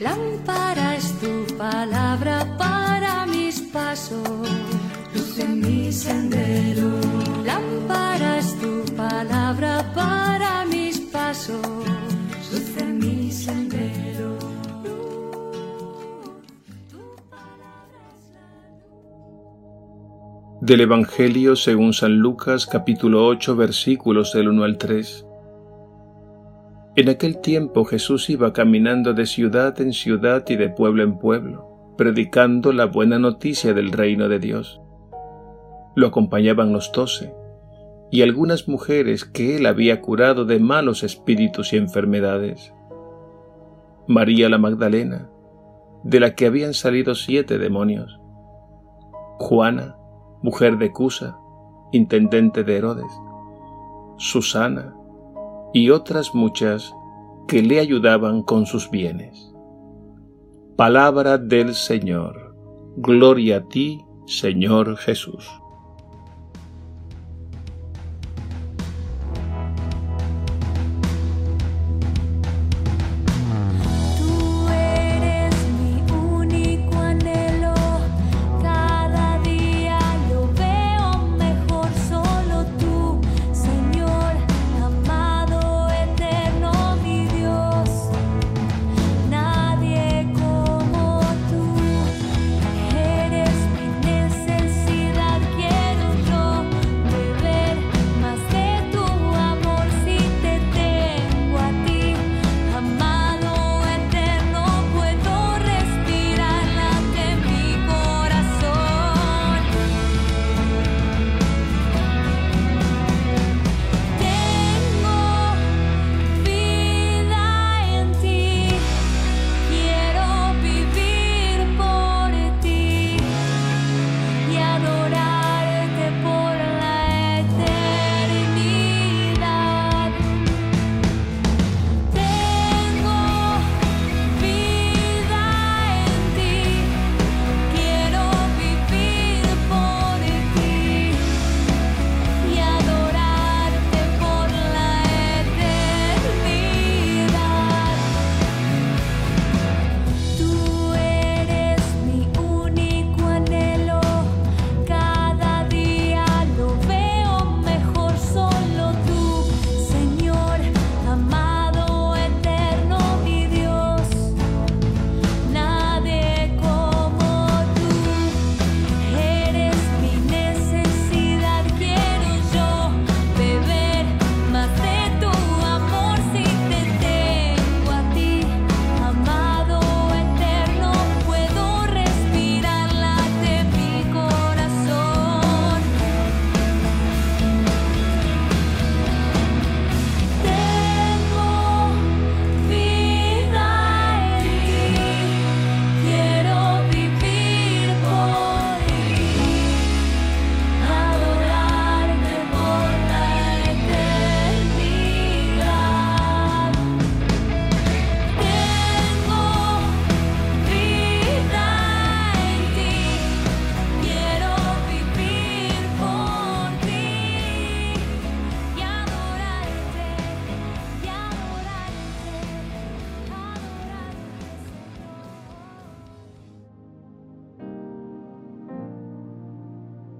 Lámpara es tu palabra para mis pasos, luz en mi sendero. Lámpara es tu palabra para mis pasos, luz en mi sendero. Del Evangelio según San Lucas capítulo 8 versículos del 1 al 3. En aquel tiempo Jesús iba caminando de ciudad en ciudad y de pueblo en pueblo, predicando la buena noticia del reino de Dios. Lo acompañaban los doce, y algunas mujeres que él había curado de malos espíritus y enfermedades. María la Magdalena, de la que habían salido siete demonios. Juana, mujer de Cusa, intendente de Herodes. Susana, y otras muchas que le ayudaban con sus bienes. Palabra del Señor. Gloria a ti, Señor Jesús.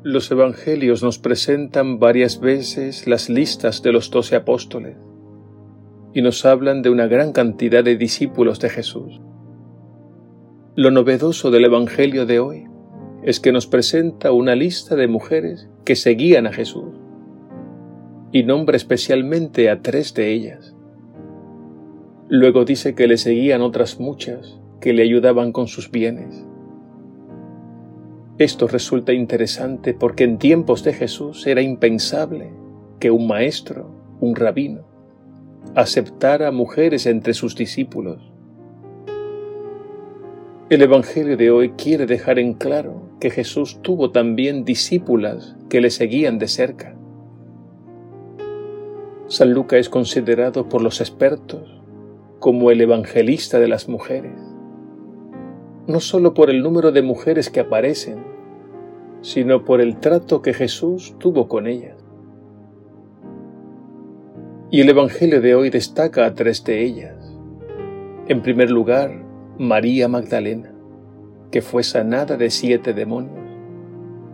Los evangelios nos presentan varias veces las listas de los doce apóstoles y nos hablan de una gran cantidad de discípulos de Jesús. Lo novedoso del evangelio de hoy es que nos presenta una lista de mujeres que seguían a Jesús y nombra especialmente a tres de ellas. Luego dice que le seguían otras muchas que le ayudaban con sus bienes. Esto resulta interesante porque en tiempos de Jesús era impensable que un maestro, un rabino, aceptara mujeres entre sus discípulos. El Evangelio de hoy quiere dejar en claro que Jesús tuvo también discípulas que le seguían de cerca. San Lucas es considerado por los expertos como el evangelista de las mujeres no solo por el número de mujeres que aparecen, sino por el trato que Jesús tuvo con ellas. Y el Evangelio de hoy destaca a tres de ellas. En primer lugar, María Magdalena, que fue sanada de siete demonios,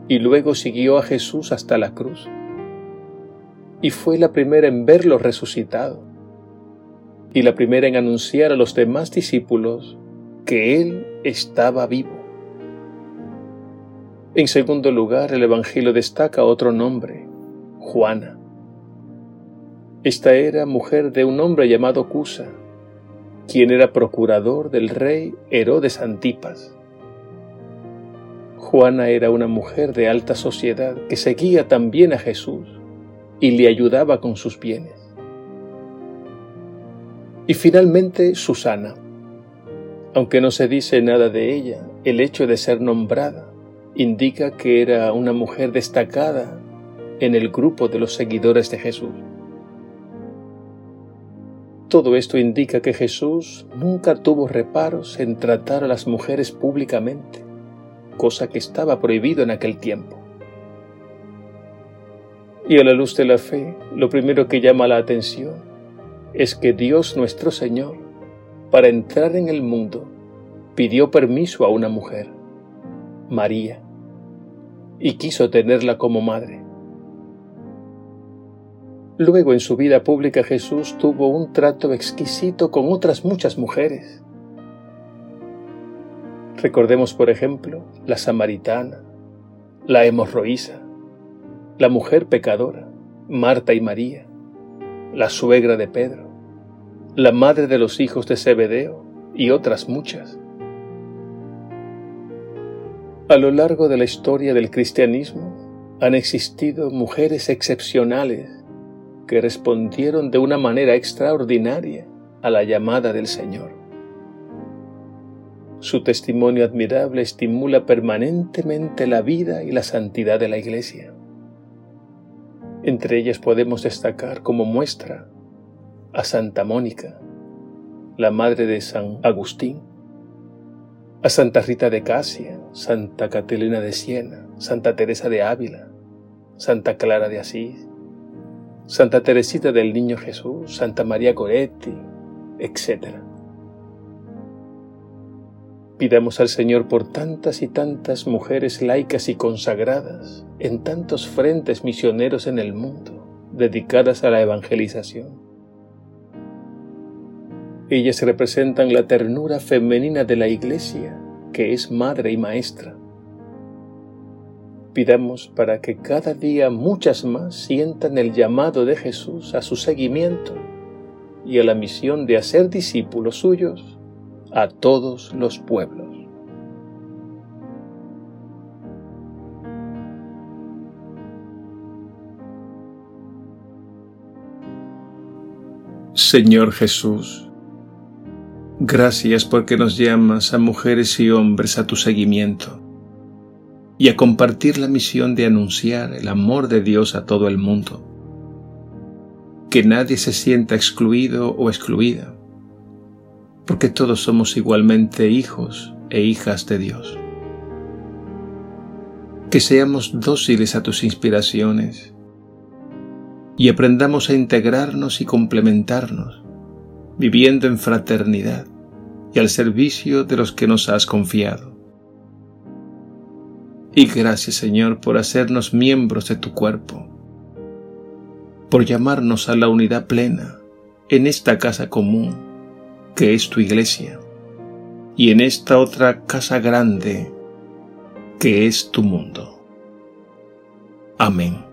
y luego siguió a Jesús hasta la cruz, y fue la primera en verlo resucitado, y la primera en anunciar a los demás discípulos que Él estaba vivo. En segundo lugar, el Evangelio destaca otro nombre, Juana. Esta era mujer de un hombre llamado Cusa, quien era procurador del rey Herodes Antipas. Juana era una mujer de alta sociedad que seguía también a Jesús y le ayudaba con sus bienes. Y finalmente Susana. Aunque no se dice nada de ella, el hecho de ser nombrada indica que era una mujer destacada en el grupo de los seguidores de Jesús. Todo esto indica que Jesús nunca tuvo reparos en tratar a las mujeres públicamente, cosa que estaba prohibido en aquel tiempo. Y a la luz de la fe, lo primero que llama la atención es que Dios nuestro Señor, para entrar en el mundo, pidió permiso a una mujer, María, y quiso tenerla como madre. Luego en su vida pública Jesús tuvo un trato exquisito con otras muchas mujeres. Recordemos, por ejemplo, la samaritana, la hemorroísa, la mujer pecadora, Marta y María, la suegra de Pedro, la madre de los hijos de Zebedeo y otras muchas. A lo largo de la historia del cristianismo han existido mujeres excepcionales que respondieron de una manera extraordinaria a la llamada del Señor. Su testimonio admirable estimula permanentemente la vida y la santidad de la Iglesia. Entre ellas podemos destacar como muestra a Santa Mónica, la madre de San Agustín, a Santa Rita de Casia, Santa Catalina de Siena, Santa Teresa de Ávila, Santa Clara de Asís, Santa Teresita del Niño Jesús, Santa María Coretti, etc. Pidamos al Señor por tantas y tantas mujeres laicas y consagradas en tantos frentes misioneros en el mundo dedicadas a la evangelización. Ellas representan la ternura femenina de la Iglesia, que es madre y maestra Pidamos para que cada día muchas más sientan el llamado de Jesús a su seguimiento y a la misión de hacer discípulos suyos a todos los pueblos. Señor Jesús, gracias porque nos llamas a mujeres y hombres a tu seguimiento y a compartir la misión de anunciar el amor de Dios a todo el mundo. Que nadie se sienta excluido o excluida, porque todos somos igualmente hijos e hijas de Dios. Que seamos dóciles a tus inspiraciones y aprendamos a integrarnos y complementarnos, viviendo en fraternidad y al servicio de los que nos has confiado y gracias Señor por hacernos miembros de tu cuerpo, por llamarnos a la unidad plena en esta casa común que es tu iglesia y en esta otra casa grande que es tu mundo. Amén.